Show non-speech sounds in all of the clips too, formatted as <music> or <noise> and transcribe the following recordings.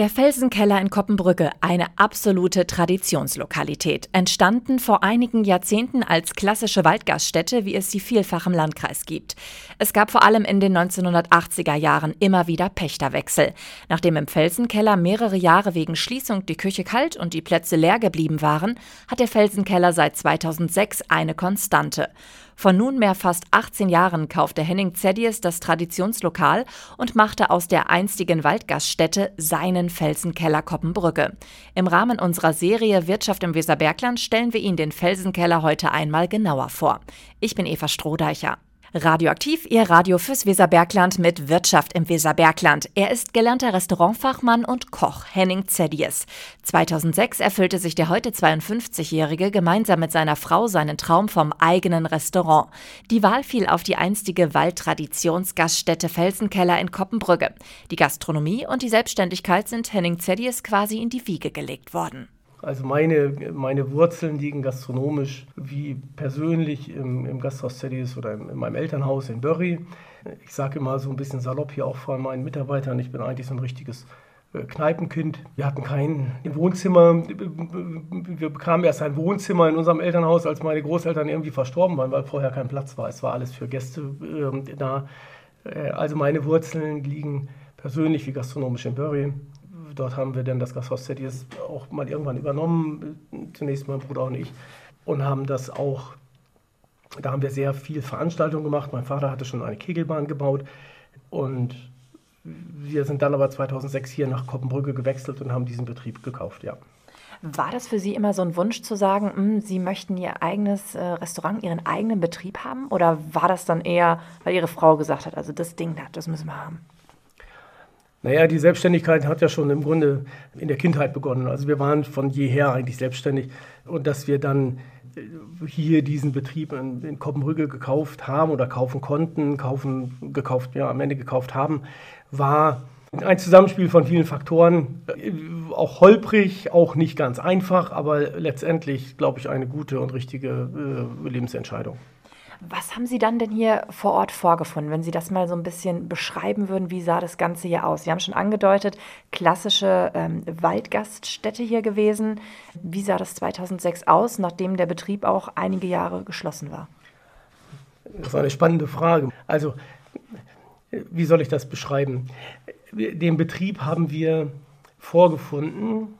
Der Felsenkeller in Koppenbrücke, eine absolute Traditionslokalität, entstanden vor einigen Jahrzehnten als klassische Waldgaststätte, wie es sie vielfach im Landkreis gibt. Es gab vor allem in den 1980er Jahren immer wieder Pächterwechsel. Nachdem im Felsenkeller mehrere Jahre wegen Schließung die Küche kalt und die Plätze leer geblieben waren, hat der Felsenkeller seit 2006 eine Konstante. Vor nunmehr fast 18 Jahren kaufte Henning Zedies das Traditionslokal und machte aus der einstigen Waldgaststätte seinen Felsenkeller Koppenbrücke. Im Rahmen unserer Serie Wirtschaft im Weserbergland stellen wir Ihnen den Felsenkeller heute einmal genauer vor. Ich bin Eva Strohdeicher. Radioaktiv, Ihr Radio fürs Weserbergland mit Wirtschaft im Weserbergland. Er ist gelernter Restaurantfachmann und Koch, Henning Zedies. 2006 erfüllte sich der heute 52-Jährige gemeinsam mit seiner Frau seinen Traum vom eigenen Restaurant. Die Wahl fiel auf die einstige Waldtraditionsgaststätte Felsenkeller in Koppenbrügge. Die Gastronomie und die Selbstständigkeit sind Henning Zedies quasi in die Wiege gelegt worden. Also meine, meine Wurzeln liegen gastronomisch wie persönlich im, im Gasthaus Zeddies oder in, in meinem Elternhaus in Börry. Ich sage immer so ein bisschen salopp hier auch von meinen Mitarbeitern, ich bin eigentlich so ein richtiges äh, Kneipenkind. Wir hatten kein Wohnzimmer. Wir bekamen erst ein Wohnzimmer in unserem Elternhaus, als meine Großeltern irgendwie verstorben waren, weil vorher kein Platz war. Es war alles für Gäste äh, da. Also meine Wurzeln liegen persönlich wie gastronomisch in Börry dort haben wir dann das Gasthaus Zeddies auch mal irgendwann übernommen, zunächst mein Bruder und ich, und haben das auch, da haben wir sehr viel Veranstaltungen gemacht. Mein Vater hatte schon eine Kegelbahn gebaut und wir sind dann aber 2006 hier nach Koppenbrücke gewechselt und haben diesen Betrieb gekauft, ja. War das für Sie immer so ein Wunsch zu sagen, mh, hm, Sie möchten Ihr eigenes äh, Restaurant, Ihren eigenen Betrieb haben? Oder war das dann eher, weil Ihre Frau gesagt hat, also das Ding, das müssen wir haben? Naja, die Selbstständigkeit hat ja schon im Grunde in der Kindheit begonnen. Also wir waren von jeher eigentlich selbstständig. Und dass wir dann äh, hier diesen Betrieb in, in Koppenbrügge gekauft haben oder kaufen konnten, kaufen, gekauft, ja, am Ende gekauft haben, war ein Zusammenspiel von vielen Faktoren, äh, auch holprig, auch nicht ganz einfach, aber letztendlich, glaube ich, eine gute und richtige äh, Lebensentscheidung. Was haben Sie dann denn hier vor Ort vorgefunden, wenn Sie das mal so ein bisschen beschreiben würden? Wie sah das Ganze hier aus? Sie haben schon angedeutet, klassische ähm, Waldgaststätte hier gewesen. Wie sah das 2006 aus, nachdem der Betrieb auch einige Jahre geschlossen war? Das ist eine spannende Frage. Also, wie soll ich das beschreiben? Den Betrieb haben wir vorgefunden.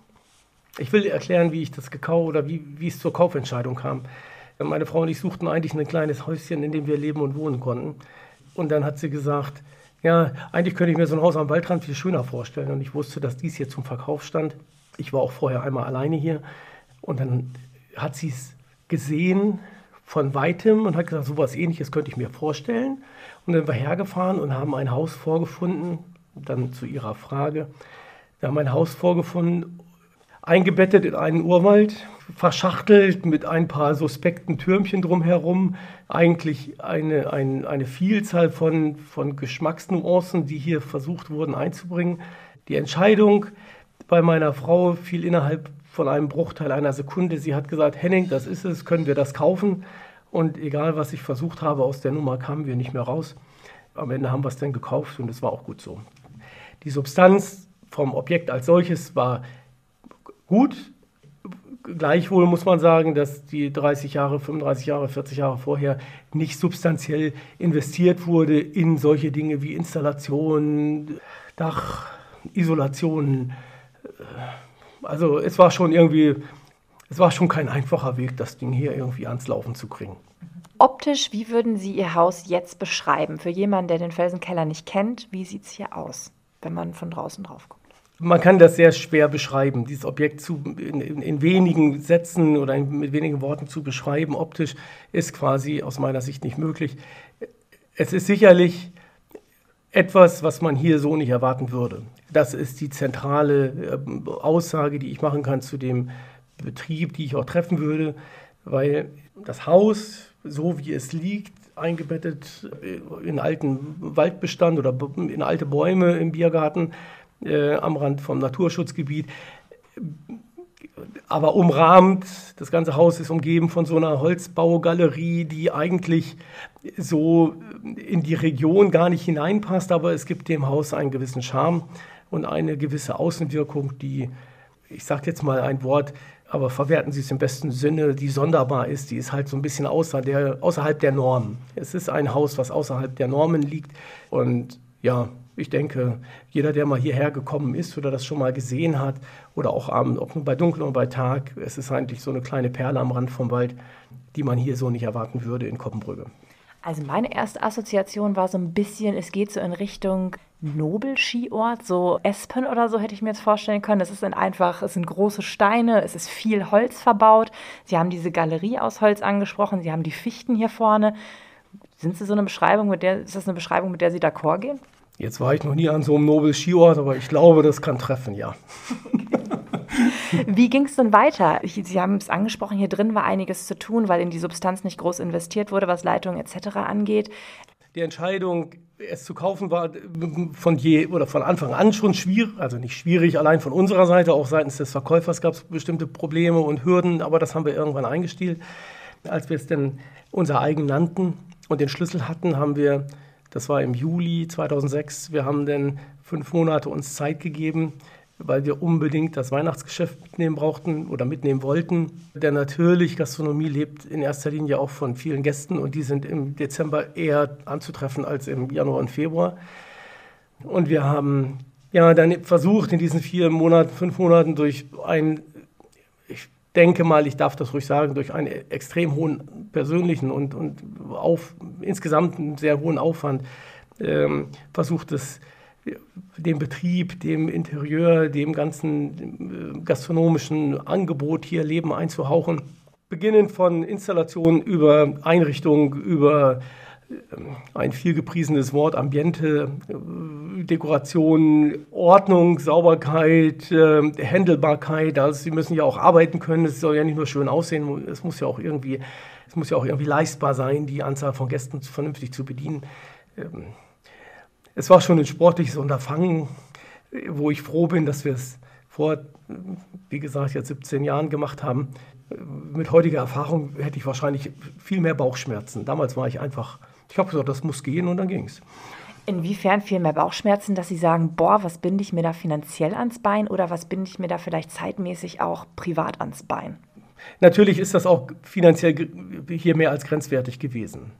Ich will erklären, wie ich das gekauft oder wie, wie es zur Kaufentscheidung kam. Meine Frau und ich suchten eigentlich ein kleines Häuschen, in dem wir leben und wohnen konnten. Und dann hat sie gesagt, ja, eigentlich könnte ich mir so ein Haus am Waldrand viel schöner vorstellen. Und ich wusste, dass dies hier zum Verkauf stand. Ich war auch vorher einmal alleine hier. Und dann hat sie es gesehen von weitem und hat gesagt, so etwas ähnliches könnte ich mir vorstellen. Und dann sind wir hergefahren und haben ein Haus vorgefunden. Dann zu ihrer Frage. Wir haben ein Haus vorgefunden eingebettet in einen Urwald, verschachtelt mit ein paar suspekten Türmchen drumherum. Eigentlich eine, ein, eine Vielzahl von, von Geschmacksnuancen, die hier versucht wurden einzubringen. Die Entscheidung bei meiner Frau fiel innerhalb von einem Bruchteil einer Sekunde. Sie hat gesagt, Henning, das ist es, können wir das kaufen? Und egal, was ich versucht habe, aus der Nummer kamen wir nicht mehr raus. Am Ende haben wir es dann gekauft und es war auch gut so. Die Substanz vom Objekt als solches war gut. Gleichwohl muss man sagen, dass die 30 Jahre, 35 Jahre, 40 Jahre vorher nicht substanziell investiert wurde in solche Dinge wie Installationen, Dach, Isolationen. Also es war schon irgendwie, es war schon kein einfacher Weg, das Ding hier irgendwie ans Laufen zu kriegen. Optisch, wie würden Sie Ihr Haus jetzt beschreiben? Für jemanden, der den Felsenkeller nicht kennt, wie sieht es hier aus, wenn man von draußen drauf guckt? Man kann das sehr schwer beschreiben, dieses Objekt zu, in, in, wenigen Sätzen oder in, mit wenigen Worten zu beschreiben. Optisch ist quasi aus meiner Sicht nicht möglich. Es ist sicherlich etwas, was man hier so nicht erwarten würde. Das ist die zentrale äh, Aussage, die ich machen kann zu dem Betrieb, die ich auch treffen würde, weil das Haus, so wie es liegt, eingebettet in alten Waldbestand oder in alte Bäume im Biergarten, äh, am Rand vom Naturschutzgebiet. Aber umrahmt, das ganze Haus ist umgeben von so einer Holzbaugalerie, die eigentlich so in die Region gar nicht hineinpasst, aber es gibt dem Haus einen gewissen Charme. und eine gewisse Außenwirkung, die, ich sage jetzt mal ein Wort, aber verwerten Sie es im besten Sinne, die sonderbar ist, die ist halt so ein bisschen außer der, außerhalb der Normen. Es ist ein Haus, was außerhalb der Normen liegt und ja, ich denke, jeder, der mal hierher gekommen ist oder das schon mal gesehen hat oder auch abends, ob nur bei Dunkel oder bei Tag, es ist eigentlich so eine kleine Perle am Rand vom Wald, die man hier so nicht erwarten würde in Koppenbrügge. Also meine erste Assoziation war so ein bisschen, es geht so in Richtung Nobelskiort, so Espen oder so hätte ich mir jetzt vorstellen können. Es ist einfach, es sind große Steine, es ist viel Holz verbaut. Sie haben diese Galerie aus Holz angesprochen, Sie haben die Fichten hier vorne. Sind Sie so eine Beschreibung, mit der, ist das eine Beschreibung, mit der Sie d'accord gehen? Jetzt war ich noch nie an so einem Nobel-Skiort, aber ich glaube, das kann treffen, ja. <laughs> Wie ging es denn weiter? Sie haben es angesprochen, hier drin war einiges zu tun, weil in die Substanz nicht groß investiert wurde, was Leitung etc. angeht. Die Entscheidung, es zu kaufen, war von je oder von Anfang an schon schwierig, also nicht schwierig allein von unserer Seite, auch seitens des Verkäufers gab es bestimmte Probleme und Hürden, aber das haben wir irgendwann eingestielt. Als wir es denn unser eigen nannten und den Schlüssel hatten, haben wir das war im Juli 2006. Wir haben dann fünf Monate uns Zeit gegeben, weil wir unbedingt das Weihnachtsgeschäft mitnehmen brauchten oder mitnehmen wollten. Denn natürlich, Gastronomie lebt in erster Linie auch von vielen Gästen und die sind im Dezember eher anzutreffen als im Januar und Februar. Und wir haben ja dann versucht, in diesen vier Monaten, fünf Monaten durch ein denke mal, ich darf das ruhig sagen, durch einen extrem hohen persönlichen und, und auf, insgesamt einen sehr hohen Aufwand ähm, versucht es, dem Betrieb, dem Interieur, dem ganzen äh, gastronomischen Angebot hier Leben einzuhauchen. Beginnend von Installationen über Einrichtungen, über ein viel gepriesenes Wort, Ambiente, äh, Dekoration, Ordnung, Sauberkeit, äh, Händelbarkeit. Also Sie müssen ja auch arbeiten können. Es soll ja nicht nur schön aussehen, es muss ja auch irgendwie, es muss ja auch irgendwie leistbar sein, die Anzahl von Gästen vernünftig zu bedienen. Ähm, es war schon ein sportliches Unterfangen, wo ich froh bin, dass wir es vor, wie gesagt, jetzt 17 Jahren gemacht haben. Mit heutiger Erfahrung hätte ich wahrscheinlich viel mehr Bauchschmerzen. Damals war ich einfach ich habe gesagt, das muss gehen und dann ging es. Inwiefern viel mehr Bauchschmerzen, dass Sie sagen, boah, was binde ich mir da finanziell ans Bein oder was binde ich mir da vielleicht zeitmäßig auch privat ans Bein? Natürlich ist das auch finanziell hier mehr als grenzwertig gewesen.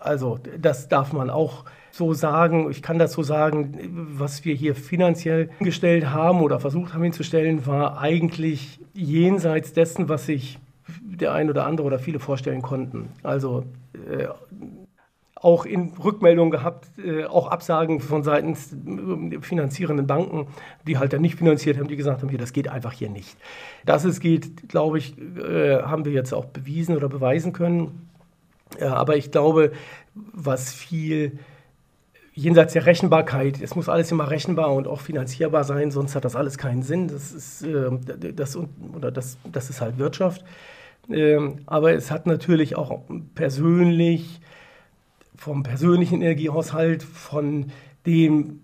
Also das darf man auch so sagen. Ich kann das so sagen, was wir hier finanziell gestellt haben oder versucht haben hinzustellen, war eigentlich jenseits dessen, was sich der ein oder andere oder viele vorstellen konnten. Also äh, auch in Rückmeldungen gehabt, äh, auch Absagen von seitens äh, finanzierenden Banken, die halt dann nicht finanziert haben, die gesagt haben, hier, das geht einfach hier nicht. Dass es geht, glaube ich, äh, haben wir jetzt auch bewiesen oder beweisen können. Ja, aber ich glaube, was viel jenseits der Rechenbarkeit, es muss alles immer rechenbar und auch finanzierbar sein, sonst hat das alles keinen Sinn. Das ist, äh, das, oder das, das ist halt Wirtschaft. Ähm, aber es hat natürlich auch persönlich vom persönlichen Energiehaushalt, von dem,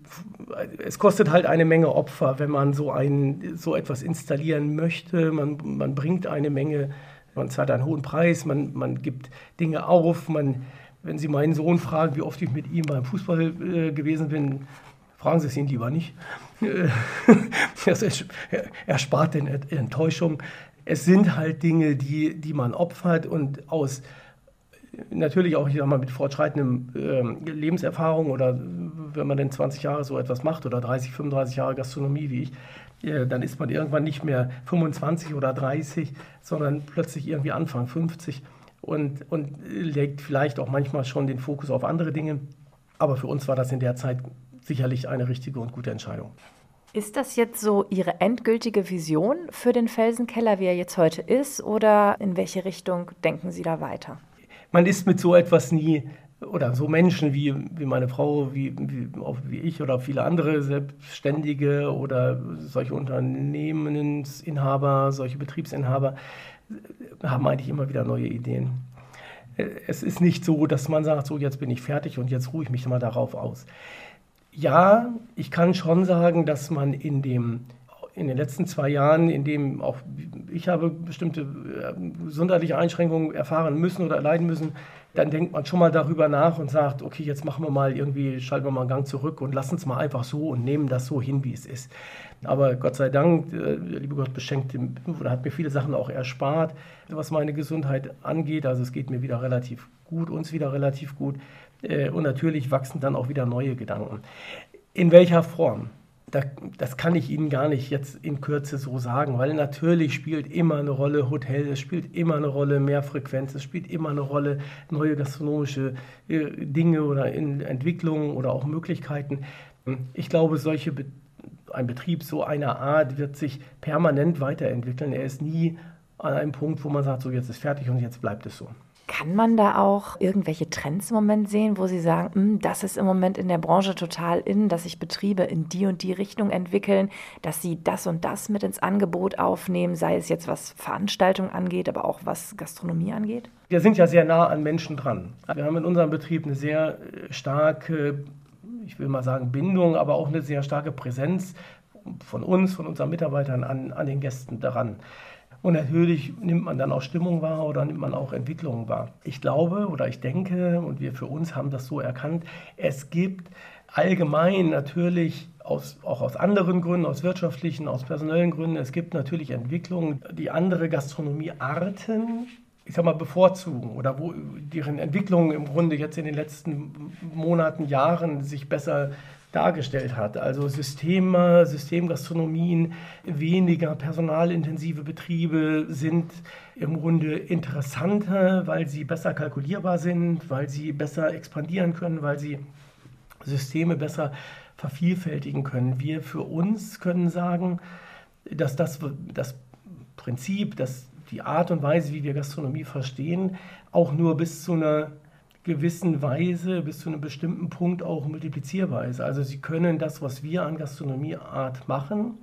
es kostet halt eine Menge Opfer, wenn man so, ein, so etwas installieren möchte. Man, man bringt eine Menge, man zahlt einen hohen Preis, man, man gibt Dinge auf. Man, wenn Sie meinen Sohn fragen, wie oft ich mit ihm beim Fußball äh, gewesen bin, fragen Sie es ihn lieber nicht. <laughs> er spart den Enttäuschung. Es sind halt Dinge, die, die man opfert und aus natürlich auch, ich sag mal, mit fortschreitendem äh, Lebenserfahrung oder wenn man denn 20 Jahre so etwas macht oder 30, 35 Jahre Gastronomie wie ich, äh, dann ist man irgendwann nicht mehr 25 oder 30, sondern plötzlich irgendwie Anfang 50 und, und legt vielleicht auch manchmal schon den Fokus auf andere Dinge. Aber für uns war das in der Zeit sicherlich eine richtige und gute Entscheidung. Ist das jetzt so Ihre endgültige Vision für den Felsenkeller, wie er jetzt heute ist, oder in welche Richtung denken Sie da weiter? Man ist mit so etwas nie, oder so Menschen wie, wie meine Frau, wie, wie, wie ich oder viele andere Selbstständige oder solche Unternehmensinhaber, solche Betriebsinhaber, haben eigentlich immer wieder neue Ideen. Es ist nicht so, dass man sagt, so jetzt bin ich fertig und jetzt ruhe ich mich mal darauf aus. Ja, ich kann schon sagen, dass man in dem in den letzten zwei Jahren, in dem auch ich habe bestimmte äh, gesundheitliche Einschränkungen erfahren müssen oder erleiden müssen, dann denkt man schon mal darüber nach und sagt, okay, jetzt machen wir mal irgendwie, schalten wir mal einen Gang zurück und lassen es mal einfach so und nehmen das so hin, wie es ist. Aber Gott sei Dank, der liebe Gott beschenkt oder hat mir viele Sachen auch erspart, was meine Gesundheit angeht. Also es geht mir wieder relativ gut, uns wieder relativ gut. Äh, und natürlich wachsen dann auch wieder neue Gedanken. In welcher Form? Das kann ich Ihnen gar nicht jetzt in Kürze so sagen, weil natürlich spielt immer eine Rolle Hotel, es spielt immer eine Rolle Mehrfrequenz, es spielt immer eine Rolle neue gastronomische äh, Dinge oder Entwicklungen oder auch Möglichkeiten. Ich glaube, solche ein Betrieb so einer Art wird sich permanent weiterentwickeln. Er ist nie an einem Punkt, wo man sagt, so jetzt ist fertig und jetzt bleibt es so. Kann man da auch irgendwelche Trends im Moment sehen, wo Sie sagen, hm, das ist im Moment in der Branche total in, dass sich Betriebe in die und die Richtung entwickeln, dass sie das und das mit ins Angebot aufnehmen, sei es jetzt was Veranstaltungen angeht, aber auch was Gastronomie angeht? Wir sind ja sehr nah an Menschen dran. Wir haben in unserem Betrieb eine sehr äh, starke, ich will mal sagen Bindung, aber auch eine sehr starke Präsenz von uns, von unseren Mitarbeitern an, an den Gästen daran. Und natürlich nimmt man dann auch Stimmung wahr oder nimmt man auch Entwicklungen wahr. Ich glaube oder ich denke, und wir für uns haben das so erkannt, es gibt allgemein natürlich aus, auch aus anderen Gründen, aus wirtschaftlichen, aus personellen Gründen, es gibt natürlich Entwicklungen, die andere Gastronomiearten ich sag mal, bevorzugen oder wo deren Entwicklung im Grunde jetzt in den letzten Monaten, Jahren sich besser dargestellt hat. Also Systeme, Systemgastronomien, weniger personalintensive Betriebe sind im Grunde interessanter, weil sie besser kalkulierbar sind, weil sie besser expandieren können, weil sie Systeme besser vervielfältigen können. Wir für uns können sagen, dass das, das Prinzip, dass die Art und Weise, wie wir Gastronomie verstehen, auch nur bis zu einer gewissen Weise bis zu einem bestimmten Punkt auch multiplizierbar ist. Also Sie können das, was wir an Gastronomieart machen,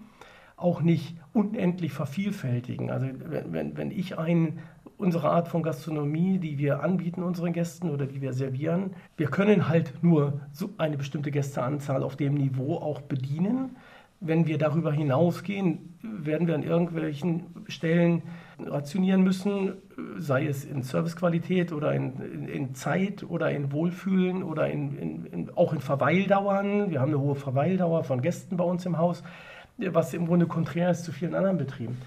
auch nicht unendlich vervielfältigen. Also wenn, wenn, wenn ich ein, unsere Art von Gastronomie, die wir anbieten unseren Gästen oder die wir servieren, wir können halt nur so eine bestimmte Gästeanzahl auf dem Niveau auch bedienen. Wenn wir darüber hinausgehen, werden wir an irgendwelchen Stellen rationieren müssen, sei es in Servicequalität oder in, in, in Zeit oder in Wohlfühlen oder in, auch in Verweildauern. Wir haben eine hohe Verweildauer von Gästen bei uns im Haus, was im Grunde konträr ist zu vielen anderen Betrieben.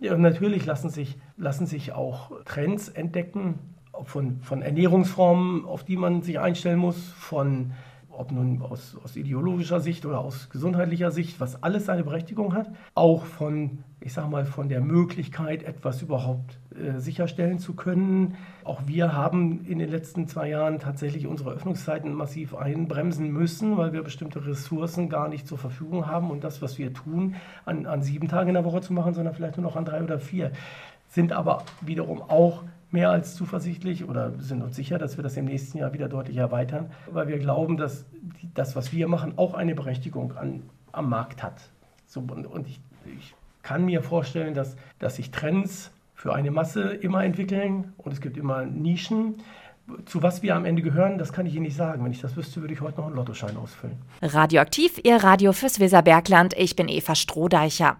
Ja, natürlich lassen sich, lassen sich auch Trends entdecken von, von Ernährungsformen, auf die man sich einstellen muss, von ob nun aus, aus, ideologischer Sicht oder aus gesundheitlicher Sicht, was alles seine Berechtigung hat, auch von, ich sag mal, von der Möglichkeit, etwas überhaupt äh, sicherstellen zu können. Auch wir haben in den letzten zwei Jahren tatsächlich unsere Öffnungszeiten massiv einbremsen müssen, weil wir bestimmte Ressourcen gar nicht zur Verfügung haben und das, was wir tun, an, an sieben Tagen in der Woche zu machen, sondern vielleicht nur noch an drei oder vier, sind aber wiederum auch mehr als zuversichtlich oder sind uns sicher, dass wir das im nächsten Jahr wieder deutlich erweitern, weil wir glauben, dass das, was wir machen, auch eine Berechtigung an, am Markt hat. So, und, und ich, ich, kann mir vorstellen, dass, dass sich Trends für eine Masse immer entwickeln und es gibt immer Nischen. Zu was wir am Ende gehören, das kann ich Ihnen nicht sagen. Wenn ich das wüsste, würde ich heute noch einen Lottoschein ausfüllen. Radioaktiv, Ihr Radio fürs Weserbergland. Ich bin Eva Strohdeicher.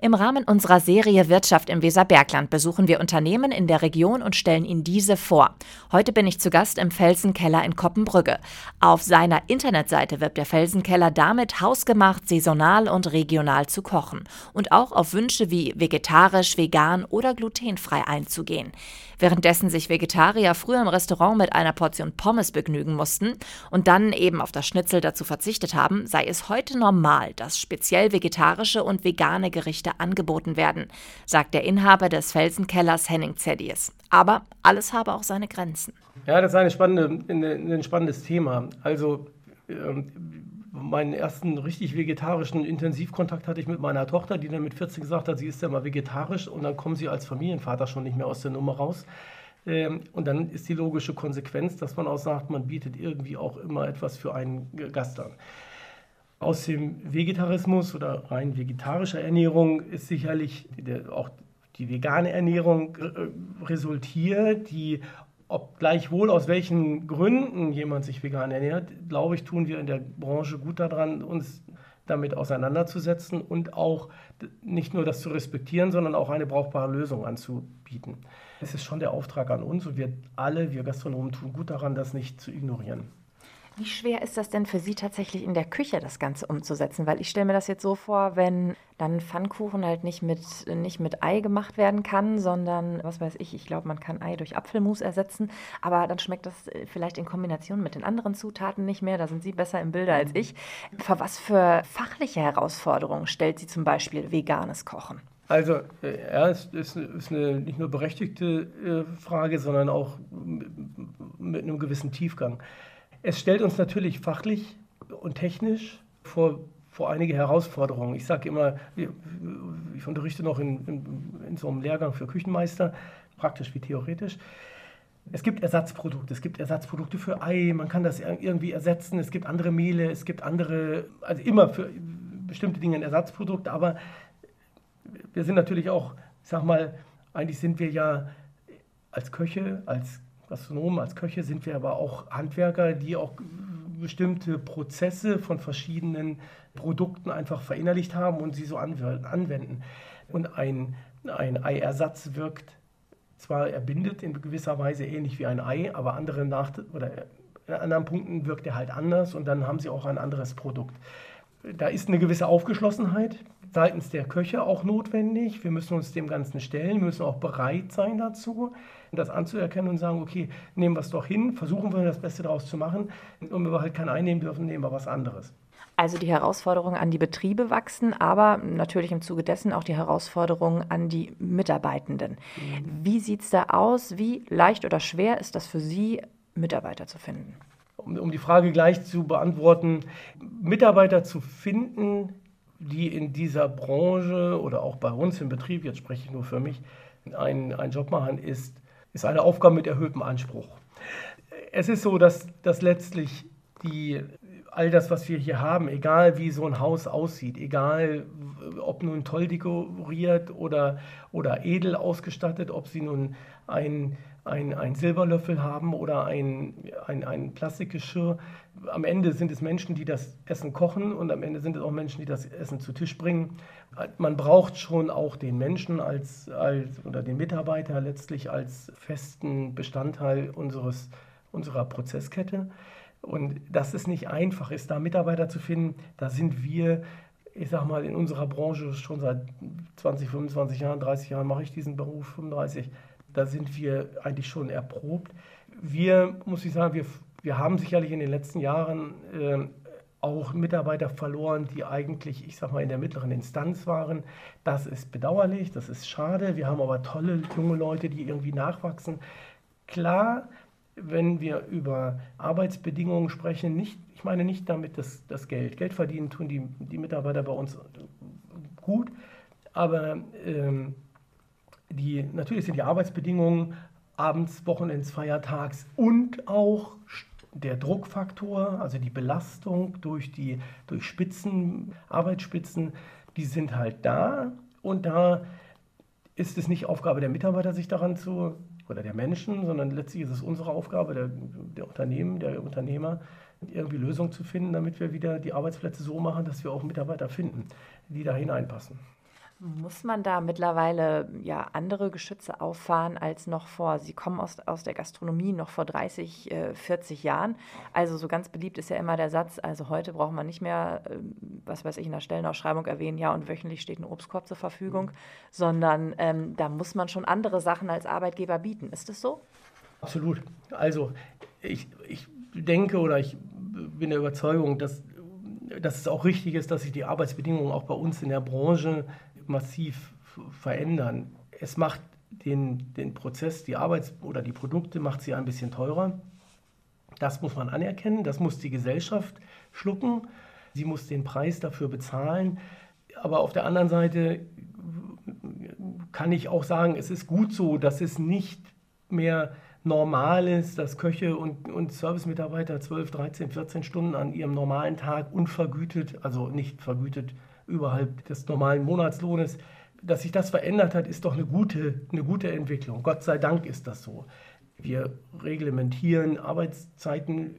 Im Rahmen unserer Serie Wirtschaft im Weserbergland besuchen wir Unternehmen in der Region und stellen Ihnen diese vor. Heute bin ich zu Gast im Felsenkeller in Koppenbrügge. Auf seiner Internetseite wirbt der Felsenkeller damit, hausgemacht, saisonal und regional zu kochen und auch auf Wünsche wie vegetarisch, vegan oder glutenfrei einzugehen. Währenddessen sich Vegetarier früher im Restaurant mit einer Portion Pommes begnügen mussten und dann eben auf das Schnitzel dazu verzichtet haben, sei es heute normal, dass speziell vegetarische und vegane Gerichte angeboten werden, sagt der Inhaber des Felsenkellers Henning Zeddies. Aber alles habe auch seine Grenzen. Ja, das ist spannende, ein spannendes Thema. Also ähm, meinen ersten richtig vegetarischen Intensivkontakt hatte ich mit meiner Tochter, die dann mit 14 gesagt hat, sie ist ja mal vegetarisch und dann kommen sie als Familienvater schon nicht mehr aus der Nummer raus. Ähm, und dann ist die logische Konsequenz, dass man auch sagt, man bietet irgendwie auch immer etwas für einen Gast an. Aus dem Vegetarismus oder rein vegetarischer Ernährung ist sicherlich auch die vegane Ernährung äh, resultiert, die ob gleichwohl aus welchen Gründen jemand sich vegan ernährt, glaube ich, tun wir in der Branche gut daran, uns damit auseinanderzusetzen und auch nicht nur das zu respektieren, sondern auch eine brauchbare Lösung anzubieten. Es ist schon der Auftrag an uns und wir alle, wir Gastronomen, tun gut daran, das nicht zu ignorieren. Wie schwer ist das denn für Sie tatsächlich in der Küche, das Ganze umzusetzen? Weil ich stelle mir das jetzt so vor, wenn dann Pfannkuchen halt nicht mit, nicht mit Ei gemacht werden kann, sondern, was weiß ich, ich glaube, man kann Ei durch Apfelmus ersetzen, aber dann schmeckt das äh, vielleicht in Kombination mit den anderen Zutaten nicht mehr. Da sind Sie besser im Bilde als ich. Vor was für fachliche Herausforderungen stellt Sie zum Beispiel veganes Kochen? Also, äh, ja, es ist, ist eine nicht nur berechtigte äh, Frage, sondern auch mit einem gewissen Tiefgang. Es stellt uns natürlich fachlich und technisch vor, vor einige Herausforderungen. Ich sage immer, ich unterrichte noch in, in, in so einem Lehrgang für Küchenmeister, praktisch wie theoretisch. Es gibt Ersatzprodukte, es gibt Ersatzprodukte für Ei, man kann das irgendwie ersetzen, es gibt andere Mehle, es gibt andere, also immer für bestimmte Dinge ein Ersatzprodukt, aber wir sind natürlich auch, ich sag mal, eigentlich sind wir ja als Köche, als Gastronomen, als Köche sind wir aber auch Handwerker, die auch bestimmte Prozesse von verschiedenen Produkten einfach verinnerlicht haben und sie so anwenden. Und ein, ein Eiersatz wirkt zwar, er bindet in gewisser Weise ähnlich wie ein Ei, aber andere nach, oder in anderen Punkten wirkt er halt anders und dann haben sie auch ein anderes Produkt. Da ist eine gewisse Aufgeschlossenheit seitens der Köche auch notwendig. Wir müssen uns dem Ganzen stellen, wir müssen auch bereit sein dazu, das anzuerkennen und sagen, okay, nehmen wir es doch hin, versuchen wir das Beste daraus zu machen. Und wenn wir halt kein einnehmen dürfen, nehmen wir was anderes. Also die Herausforderungen an die Betriebe wachsen, aber natürlich im Zuge dessen auch die Herausforderungen an die Mitarbeitenden. Mhm. Wie sieht es da aus? Wie leicht oder schwer ist das für Sie, Mitarbeiter zu finden? Um, um die Frage gleich zu beantworten, Mitarbeiter zu finden, die in dieser Branche oder auch bei uns im Betrieb, jetzt spreche ich nur für mich, einen, einen Job machen, ist, ist eine Aufgabe mit erhöhtem Anspruch. Es ist so, dass, dass letztlich die, all das, was wir hier haben, egal wie so ein Haus aussieht, egal ob nun toll dekoriert oder, oder edel ausgestattet, ob sie nun ein ein, ein Silberlöffel haben oder ein, ein, ein Plastikgeschirr. Am Ende sind es Menschen, die das Essen kochen und am Ende sind es auch Menschen, die das Essen zu Tisch bringen. Man braucht schon auch den Menschen als, als oder den Mitarbeiter letztlich als festen Bestandteil unseres, unserer Prozesskette. Und dass es nicht einfach ist, da Mitarbeiter zu finden, da sind wir ich sag mal, in unserer Branche schon seit 20, 25 Jahren, 30 Jahren mache ich diesen Beruf, 35, da sind wir eigentlich schon erprobt. Wir, muss ich sagen, wir, wir haben sicherlich in den letzten Jahren äh, auch Mitarbeiter verloren, die eigentlich, ich sag mal, in der mittleren Instanz waren. Das ist bedauerlich, das ist schade. Wir haben aber tolle junge Leute, die irgendwie nachwachsen. Klar, wenn wir über Arbeitsbedingungen sprechen, nicht, ich meine nicht damit das, das Geld. Geld verdienen tun die, die Mitarbeiter bei uns gut, aber ähm, die, natürlich sind die Arbeitsbedingungen abends, Wochenends, Feiertags und auch der Druckfaktor, also die Belastung durch die durch Spitzen, Arbeitsspitzen, die sind halt da und da ist es nicht Aufgabe der Mitarbeiter, sich daran zu oder der Menschen, sondern letztlich ist es unsere Aufgabe der, der Unternehmen, der Unternehmer, irgendwie Lösungen zu finden, damit wir wieder die Arbeitsplätze so machen, dass wir auch Mitarbeiter finden, die da hineinpassen. Muss man da mittlerweile ja andere Geschütze auffahren als noch vor? Sie kommen aus, aus der Gastronomie noch vor 30, äh, 40 Jahren. Also so ganz beliebt ist ja immer der Satz, also heute braucht man nicht mehr, äh, was weiß ich, in der Stellenausschreibung erwähnen, ja, und wöchentlich steht ein Obstkorb zur Verfügung, mhm. sondern ähm, da muss man schon andere Sachen als Arbeitgeber bieten. Ist das so? Absolut. Also ich, ich denke oder ich bin der Überzeugung, dass, dass es auch richtig ist, dass sich die Arbeitsbedingungen auch bei uns in der Branche massiv verändern. Es macht den, den Prozess, die Arbeits- oder die Produkte, macht sie ein bisschen teurer. Das muss man anerkennen, das muss die Gesellschaft schlucken. Sie muss den Preis dafür bezahlen. Aber auf der anderen Seite kann ich auch sagen, es ist gut so, dass es nicht mehr normal ist, dass Köche und, und Servicemitarbeiter 12, 13, 14 Stunden an ihrem normalen Tag unvergütet, also nicht vergütet, überhalb des normalen Monatslohnes. Dass sich das verändert hat, ist doch eine gute, eine gute Entwicklung. Gott sei Dank ist das so. Wir reglementieren Arbeitszeiten,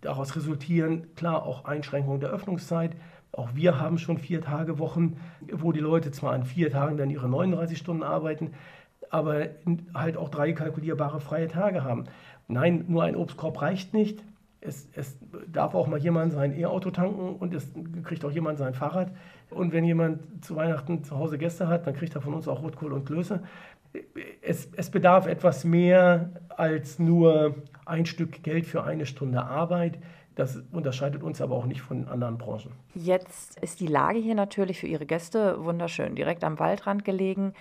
daraus resultieren klar auch Einschränkungen der Öffnungszeit. Auch wir haben schon vier Tage Wochen, wo die Leute zwar an vier Tagen dann ihre 39 Stunden arbeiten, aber halt auch drei kalkulierbare freie Tage haben. Nein, nur ein Obstkorb reicht nicht. Es, es darf auch mal jemand sein E-Auto tanken und es kriegt auch jemand sein Fahrrad. Und wenn jemand zu Weihnachten zu Hause Gäste hat, dann kriegt er von uns auch Rotkohl und Klöße. Es, es bedarf etwas mehr als nur ein Stück Geld für eine Stunde Arbeit. Das unterscheidet uns aber auch nicht von anderen Branchen. Jetzt ist die Lage hier natürlich für Ihre Gäste wunderschön, direkt am Waldrand gelegen.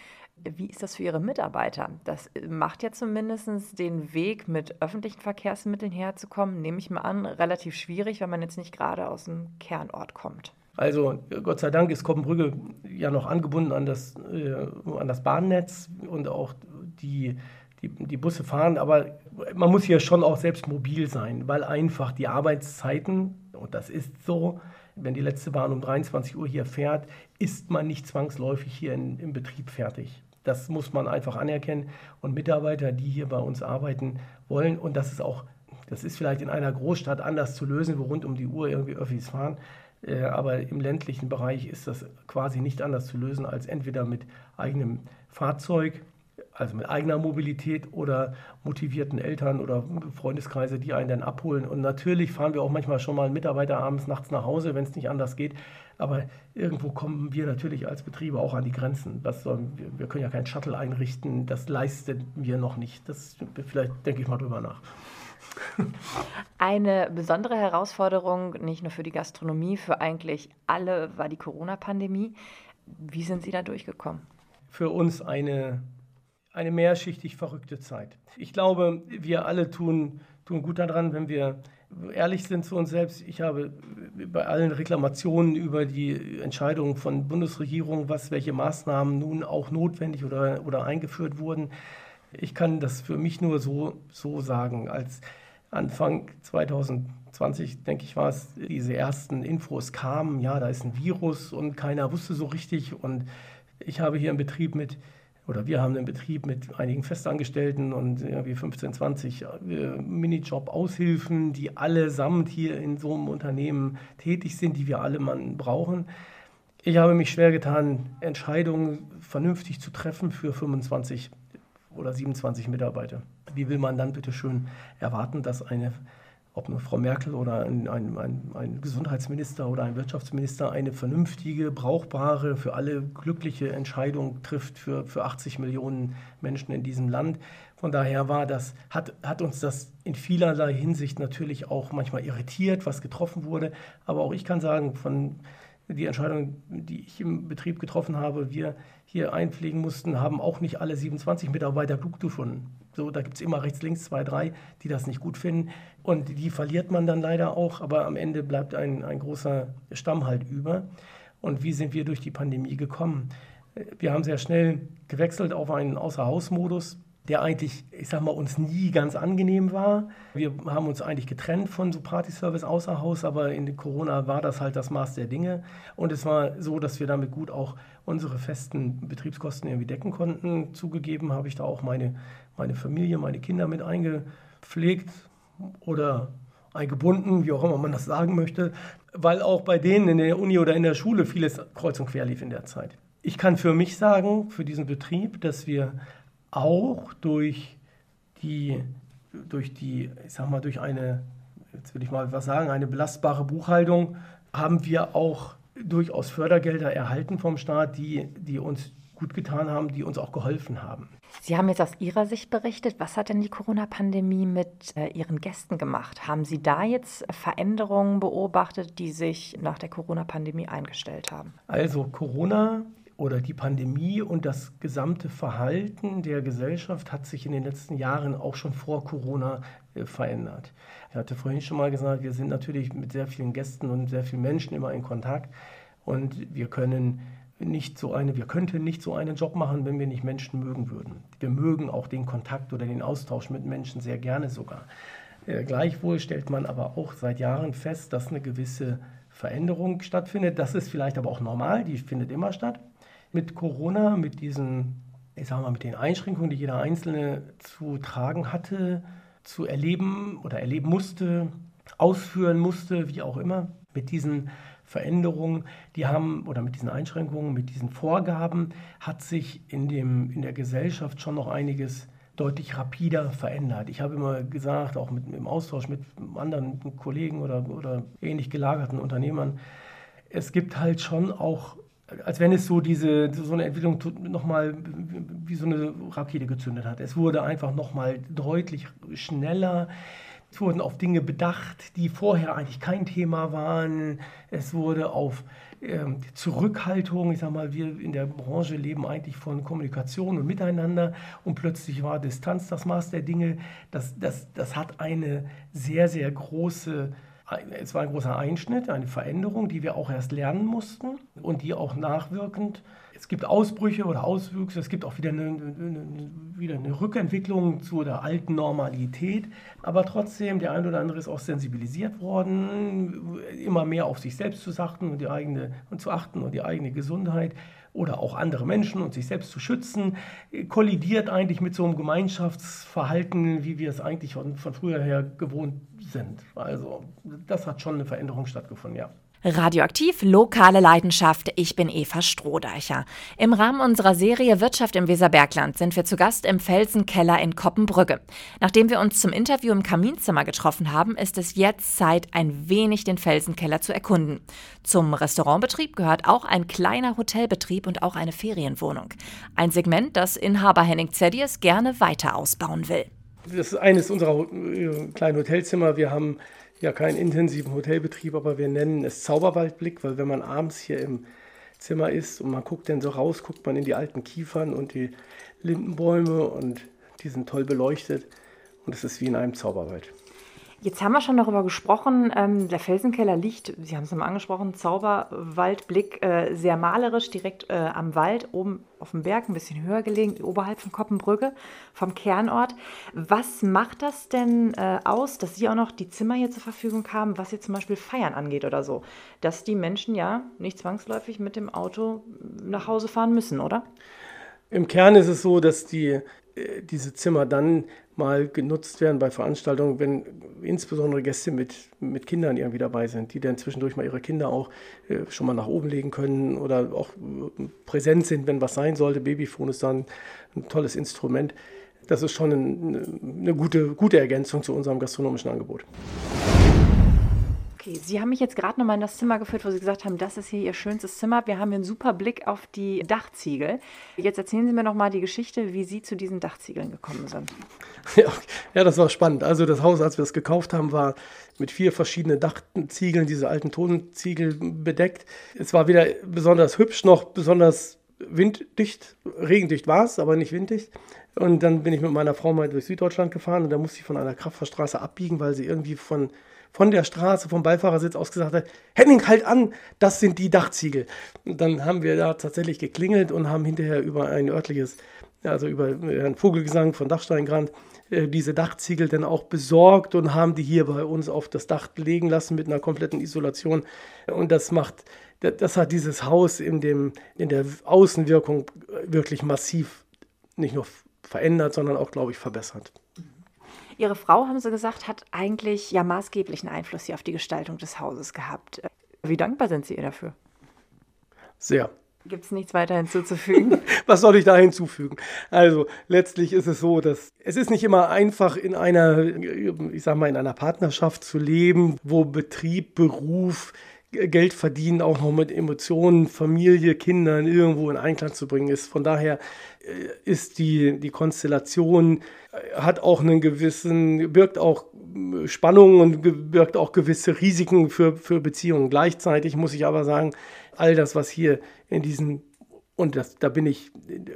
Wie ist das für Ihre Mitarbeiter? Das macht ja zumindest den Weg, mit öffentlichen Verkehrsmitteln herzukommen, nehme ich mal an, relativ schwierig, wenn man jetzt nicht gerade aus dem Kernort kommt. Also Gott sei Dank ist Koppenbrügge ja noch angebunden an das, äh, an das Bahnnetz und auch die, die, die Busse fahren. Aber man muss hier schon auch selbst mobil sein, weil einfach die Arbeitszeiten, und das ist so, wenn die letzte Bahn um 23 Uhr hier fährt, ist man nicht zwangsläufig hier in, im Betrieb fertig. Das muss man einfach anerkennen. Und Mitarbeiter, die hier bei uns arbeiten wollen, und das ist auch, das ist vielleicht in einer Großstadt anders zu lösen, wo rund um die Uhr irgendwie Öffis fahren. Äh, aber im ländlichen Bereich ist das quasi nicht anders zu lösen als entweder mit eigenem Fahrzeug, also mit eigener Mobilität oder motivierten Eltern oder Freundeskreise, die einen dann abholen. Und natürlich fahren wir auch manchmal schon mal einen Mitarbeiter abends nachts nach Hause, wenn es nicht anders geht. Aber irgendwo kommen wir natürlich als Betriebe auch an die Grenzen. Was sollen wir, wir können ja kein Shuttle einrichten, das leisten wir noch nicht. Das vielleicht denke ich mal drüber nach. <laughs> Eine besondere Herausforderung, nicht nur für die Gastronomie, für eigentlich alle, war die Corona-Pandemie. Wie sind Sie da durchgekommen? Für uns eine, eine mehrschichtig verrückte Zeit. Ich glaube, wir alle tun, tun gut daran, wenn wir ehrlich sind zu uns selbst. Ich habe bei allen Reklamationen über die Entscheidung von Bundesregierung, was welche Maßnahmen nun auch notwendig oder, oder eingeführt wurden, ich kann das für mich nur so, so sagen, als Anfang 2020, denke ich, war es, diese ersten Infos kamen, ja, da ist ein Virus und keiner wusste so richtig. Und ich habe hier einen Betrieb mit, oder wir haben einen Betrieb mit einigen Festangestellten und irgendwie 15, 20 Minijob-Aushilfen, die allesamt hier in so einem Unternehmen tätig sind, die wir alle Mann brauchen. Ich habe mich schwer getan, Entscheidungen vernünftig zu treffen für 25 oder 27 Mitarbeiter. Wie will man dann bitte schön erwarten, dass eine, ob nur Frau Merkel oder ein, ein, ein, ein Gesundheitsminister oder ein Wirtschaftsminister eine vernünftige, brauchbare, für alle glückliche Entscheidung trifft für, für 80 Millionen Menschen in diesem Land? Von daher war das, hat, hat uns das in vielerlei Hinsicht natürlich auch manchmal irritiert, was getroffen wurde. Aber auch ich kann sagen, von die Entscheidung, die ich im Betrieb getroffen habe, wir hier einpflegen mussten, haben auch nicht alle 27 Mitarbeiter klug gefunden. So, da gibt es immer rechts, links zwei, drei, die das nicht gut finden. Und die verliert man dann leider auch, aber am Ende bleibt ein, ein großer Stamm halt über. Und wie sind wir durch die Pandemie gekommen? Wir haben sehr schnell gewechselt auf einen Außerhausmodus der eigentlich, ich sag mal, uns nie ganz angenehm war. Wir haben uns eigentlich getrennt von so Partyservice außer Haus, aber in Corona war das halt das Maß der Dinge. Und es war so, dass wir damit gut auch unsere festen Betriebskosten irgendwie decken konnten. Zugegeben habe ich da auch meine, meine Familie, meine Kinder mit eingepflegt oder eingebunden, wie auch immer man das sagen möchte, weil auch bei denen in der Uni oder in der Schule vieles kreuz und quer lief in der Zeit. Ich kann für mich sagen, für diesen Betrieb, dass wir auch durch die, durch die, ich sag mal, durch eine, jetzt will ich mal was sagen, eine belastbare Buchhaltung haben wir auch durchaus Fördergelder erhalten vom Staat, die, die uns gut getan haben, die uns auch geholfen haben. Sie haben jetzt aus Ihrer Sicht berichtet. Was hat denn die Corona-Pandemie mit äh, Ihren Gästen gemacht? Haben Sie da jetzt Veränderungen beobachtet, die sich nach der Corona-Pandemie eingestellt haben? Also Corona oder die Pandemie und das gesamte Verhalten der Gesellschaft hat sich in den letzten Jahren auch schon vor Corona äh, verändert. Ich hatte vorhin schon mal gesagt, wir sind natürlich mit sehr vielen Gästen und sehr vielen Menschen immer in Kontakt und wir können nicht so eine, wir könnten nicht so einen Job machen, wenn wir nicht Menschen mögen würden. Wir mögen auch den Kontakt oder den Austausch mit Menschen sehr gerne sogar. Äh, gleichwohl stellt man aber auch seit Jahren fest, dass eine gewisse Veränderung stattfindet. Das ist vielleicht aber auch normal, die findet immer statt mit Corona, mit diesen, ich sag mal, mit den Einschränkungen, die jeder Einzelne zu tragen hatte, zu erleben oder erleben musste, ausführen musste, wie auch immer, mit diesen Veränderungen, die haben, oder mit diesen Einschränkungen, mit diesen Vorgaben, hat sich in, dem, in der Gesellschaft schon noch einiges deutlich rapider verändert. Ich habe immer gesagt, auch mit, im Austausch mit anderen Kollegen oder, oder ähnlich gelagerten Unternehmern, es gibt halt schon auch, als wenn es so diese so eine Entwicklung nochmal wie so eine Rakete gezündet hat. Es wurde einfach nochmal deutlich schneller. Es wurden auf Dinge bedacht, die vorher eigentlich kein Thema waren. Es wurde auf ähm, Zurückhaltung, ich sage mal, wir in der Branche leben eigentlich von Kommunikation und Miteinander und plötzlich war Distanz das Maß der Dinge. Das, das, das hat eine sehr, sehr große es war ein großer Einschnitt, eine Veränderung, die wir auch erst lernen mussten und die auch nachwirkend. Es gibt Ausbrüche oder Auswüchse, es gibt auch wieder eine, eine, wieder eine Rückentwicklung zu der alten Normalität. Aber trotzdem, der eine oder andere ist auch sensibilisiert worden, immer mehr auf sich selbst zu achten und, die eigene, und zu achten und die eigene Gesundheit oder auch andere Menschen und sich selbst zu schützen, kollidiert eigentlich mit so einem Gemeinschaftsverhalten, wie wir es eigentlich von, von früher her gewohnt sind. Also das hat schon eine Veränderung stattgefunden, ja. Radioaktiv, lokale Leidenschaft. Ich bin Eva Strohdeicher. Im Rahmen unserer Serie Wirtschaft im Weserbergland sind wir zu Gast im Felsenkeller in Koppenbrügge. Nachdem wir uns zum Interview im Kaminzimmer getroffen haben, ist es jetzt Zeit, ein wenig den Felsenkeller zu erkunden. Zum Restaurantbetrieb gehört auch ein kleiner Hotelbetrieb und auch eine Ferienwohnung. Ein Segment, das Inhaber Henning Zedius gerne weiter ausbauen will. Das ist eines unserer äh, kleinen Hotelzimmer. Wir haben ja keinen intensiven Hotelbetrieb, aber wir nennen es Zauberwaldblick, weil wenn man abends hier im Zimmer ist und man guckt dann so raus, guckt man in die alten Kiefern und die Lindenbäume und die sind toll beleuchtet und es ist wie in einem Zauberwald. Jetzt haben wir schon darüber gesprochen, ähm, der Felsenkeller liegt, Sie haben es nochmal angesprochen, Zauberwaldblick, äh, sehr malerisch, direkt äh, am Wald, oben auf dem Berg, ein bisschen höher gelegen, oberhalb von Koppenbrücke, vom Kernort. Was macht das denn äh, aus, dass Sie auch noch die Zimmer hier zur Verfügung haben, was jetzt zum Beispiel Feiern angeht oder so? Dass die Menschen ja nicht zwangsläufig mit dem Auto nach Hause fahren müssen, oder? Im Kern ist es so, dass die, diese Zimmer dann mal genutzt werden bei Veranstaltungen, wenn insbesondere Gäste mit, mit Kindern irgendwie dabei sind, die dann zwischendurch mal ihre Kinder auch äh, schon mal nach oben legen können oder auch äh, präsent sind, wenn was sein sollte. Babyphone ist dann ein tolles Instrument. Das ist schon ein, eine gute, gute Ergänzung zu unserem gastronomischen Angebot. Okay, Sie haben mich jetzt gerade nochmal in das Zimmer geführt, wo Sie gesagt haben, das ist hier Ihr schönstes Zimmer. Wir haben hier einen super Blick auf die Dachziegel. Jetzt erzählen Sie mir nochmal die Geschichte, wie Sie zu diesen Dachziegeln gekommen sind. <laughs> Ja, ja, das war spannend. Also das Haus, als wir es gekauft haben, war mit vier verschiedenen Dachziegeln, diese alten Tonziegel bedeckt. Es war wieder besonders hübsch, noch besonders winddicht. Regendicht war es, aber nicht winddicht. Und dann bin ich mit meiner Frau mal durch Süddeutschland gefahren und da musste ich von einer Kraftfahrstraße abbiegen, weil sie irgendwie von von der Straße, vom Beifahrersitz aus gesagt hat, Henning, halt an, das sind die Dachziegel. Und dann haben wir da tatsächlich geklingelt und haben hinterher über ein örtliches, also über Herrn Vogelgesang von Dachsteingrand, äh, diese Dachziegel dann auch besorgt und haben die hier bei uns auf das Dach legen lassen mit einer kompletten Isolation. Und das macht, das hat dieses Haus in, dem, in der Außenwirkung wirklich massiv nicht nur verändert, sondern auch, glaube ich, verbessert. Ihre Frau, haben Sie gesagt, hat eigentlich ja maßgeblichen Einfluss hier auf die Gestaltung des Hauses gehabt. Wie dankbar sind Sie ihr dafür? Sehr. Gibt es nichts weiter hinzuzufügen? <laughs> Was soll ich da hinzufügen? Also letztlich ist es so, dass es ist nicht immer einfach in einer, ich sag mal, in einer Partnerschaft zu leben, wo Betrieb, Beruf, Geld verdienen auch noch mit Emotionen, Familie, Kindern irgendwo in Einklang zu bringen ist. Von daher äh, ist die, die Konstellation, äh, hat auch einen gewissen, birgt auch äh, Spannungen und birgt auch gewisse Risiken für, für Beziehungen. Gleichzeitig muss ich aber sagen, all das, was hier in diesen und das, da bin ich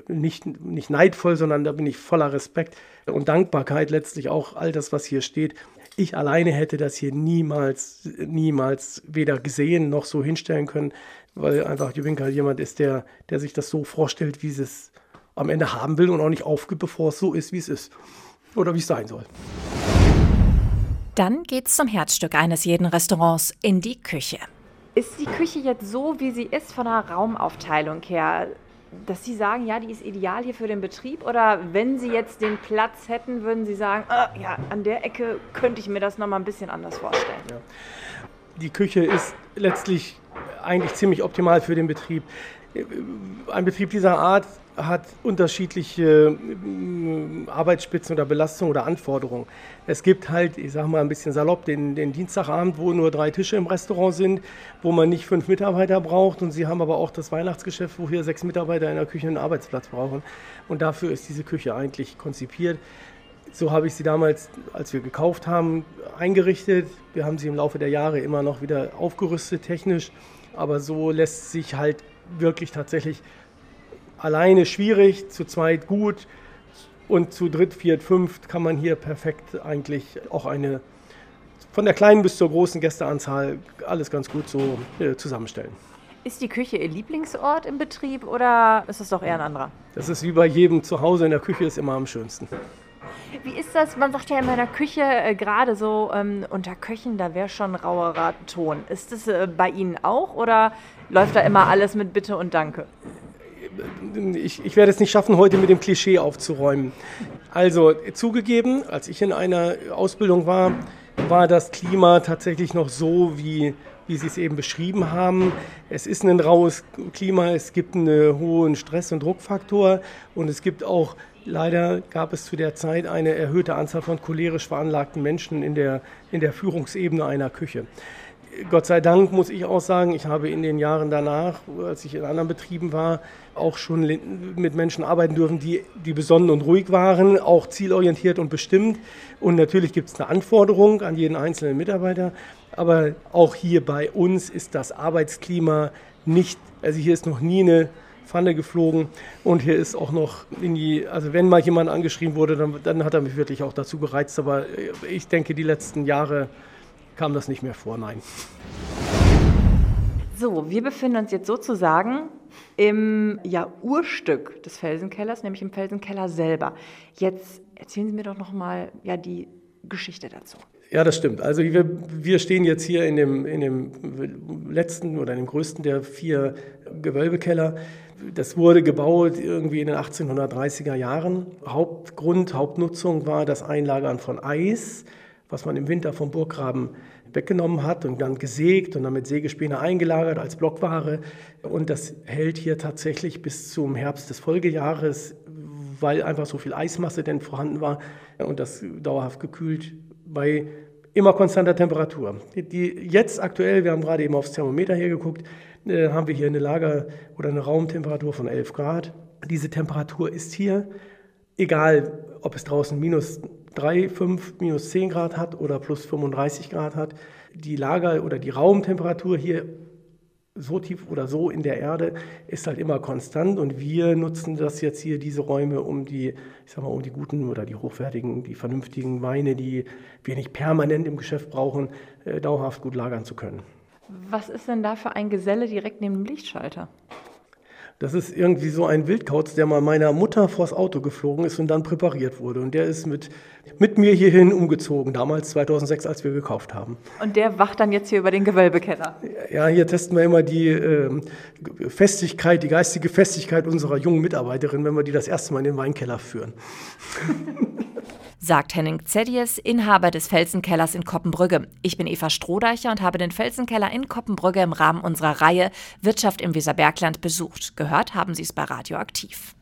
nicht, nicht neidvoll, sondern da bin ich voller Respekt und Dankbarkeit letztlich auch all das, was hier steht, ich alleine hätte das hier niemals, niemals weder gesehen noch so hinstellen können, weil einfach Jubinka jemand ist, der, der sich das so vorstellt, wie es am Ende haben will und auch nicht aufgibt, bevor es so ist, wie es ist. Oder wie es sein soll. Dann geht's zum Herzstück eines jeden Restaurants, in die Küche. Ist die Küche jetzt so, wie sie ist von der Raumaufteilung her? Dass Sie sagen, ja, die ist ideal hier für den Betrieb? Oder wenn Sie jetzt den Platz hätten, würden Sie sagen, ah, ja, an der Ecke könnte ich mir das nochmal ein bisschen anders vorstellen? Ja. Die Küche ist letztlich eigentlich ziemlich optimal für den Betrieb. Ein Betrieb dieser Art hat unterschiedliche äh, Arbeitsspitzen oder Belastungen oder Anforderungen. Es gibt halt, ich sage mal ein bisschen salopp, den, den, Dienstagabend, wo nur drei Tische im Restaurant sind, wo man nicht fünf Mitarbeiter braucht. Und sie haben aber auch das Weihnachtsgeschäft, wo hier sechs Mitarbeiter in der Küche einen Arbeitsplatz brauchen. Und dafür ist diese Küche eigentlich konzipiert. So habe ich sie damals, als wir gekauft haben, eingerichtet. Wir haben sie im Laufe der Jahre immer noch wieder aufgerüstet technisch. Aber so lässt sich halt wirklich tatsächlich alleine schwierig, zu zweit gut und zu dritt, viert, fünft kann man hier perfekt eigentlich auch eine von der kleinen bis zur großen Gästeanzahl alles ganz gut so äh, zusammenstellen. Ist die Küche Ihr Lieblingsort im Betrieb oder ist es doch eher ein anderer? Das ist wie bei jedem zu Hause in der Küche ist immer am schönsten. Wie ist das? Man sagt ja in meiner Küche, äh, gerade so ähm, unter Köchen, da wäre schon rauerer Ton. Ist das äh, bei Ihnen auch oder läuft da immer alles mit Bitte und Danke? ich, ich werde es nicht schaffen, heute mit dem Klischee aufzuräumen. Also zugegeben, als ich in einer Ausbildung war, war das Klima tatsächlich noch so, wie, wie Sie es eben beschrieben haben. Es ist ein raues Klima, es gibt einen hohen Stress- und Druckfaktor und es gibt auch, leider gab es zu der Zeit eine erhöhte Anzahl von cholerisch veranlagten Menschen in der, in der Führungsebene einer Küche. Gott sei Dank muss ich auch sagen, ich habe in den Jahren danach, als ich in anderen Betrieben war, auch schon mit Menschen arbeiten dürfen, die, die besonnen und ruhig waren, auch zielorientiert und bestimmt. Und natürlich gibt es eine Anforderung an jeden einzelnen Mitarbeiter. Aber auch hier bei uns ist das Arbeitsklima nicht, also hier ist noch nie eine Pfanne geflogen und hier ist auch noch in die, also wenn mal jemand angeschrieben wurde, dann, dann hat er mich wirklich auch dazu gereizt. Aber ich denke, die letzten Jahre kam das nicht mehr vor, nein. So, wir befinden uns jetzt sozusagen im ja, Urstück des Felsenkellers, nämlich im Felsenkeller selber. Jetzt erzählen Sie mir doch nochmal ja, die Geschichte dazu. Ja, das stimmt. Also wir, wir stehen jetzt hier in dem, in dem letzten oder in dem größten der vier Gewölbekeller. Das wurde gebaut irgendwie in den 1830er Jahren. Hauptgrund, Hauptnutzung war das Einlagern von Eis was man im Winter vom Burggraben weggenommen hat und dann gesägt und dann mit Sägespäne eingelagert als Blockware. Und das hält hier tatsächlich bis zum Herbst des Folgejahres, weil einfach so viel Eismasse denn vorhanden war und das dauerhaft gekühlt bei immer konstanter Temperatur. Die jetzt aktuell, wir haben gerade eben aufs Thermometer hier geguckt, äh, haben wir hier eine Lager- oder eine Raumtemperatur von 11 Grad. Diese Temperatur ist hier, egal ob es draußen minus 3, 5, minus 10 Grad hat oder plus 35 Grad hat. Die Lager- oder die Raumtemperatur hier so tief oder so in der Erde ist halt immer konstant und wir nutzen das jetzt hier, diese Räume, um die, ich sag mal, um die guten oder die hochwertigen, die vernünftigen Weine, die wir nicht permanent im Geschäft brauchen, äh, dauerhaft gut lagern zu können. Was ist denn da für ein Geselle direkt neben dem Lichtschalter? Das ist irgendwie so ein Wildkauz, der mal meiner Mutter vors Auto geflogen ist und dann präpariert wurde. Und der ist mit, mit mir hierhin umgezogen, damals 2006, als wir gekauft haben. Und der wacht dann jetzt hier über den Gewölbekeller? Ja, hier testen wir immer die äh, Festigkeit, die geistige Festigkeit unserer jungen Mitarbeiterin, wenn wir die das erste Mal in den Weinkeller führen. <laughs> sagt Henning Zedies, Inhaber des Felsenkellers in Koppenbrügge. Ich bin Eva Strohdeicher und habe den Felsenkeller in Koppenbrügge im Rahmen unserer Reihe Wirtschaft im Weserbergland besucht. Gehört haben Sie es bei Radioaktiv.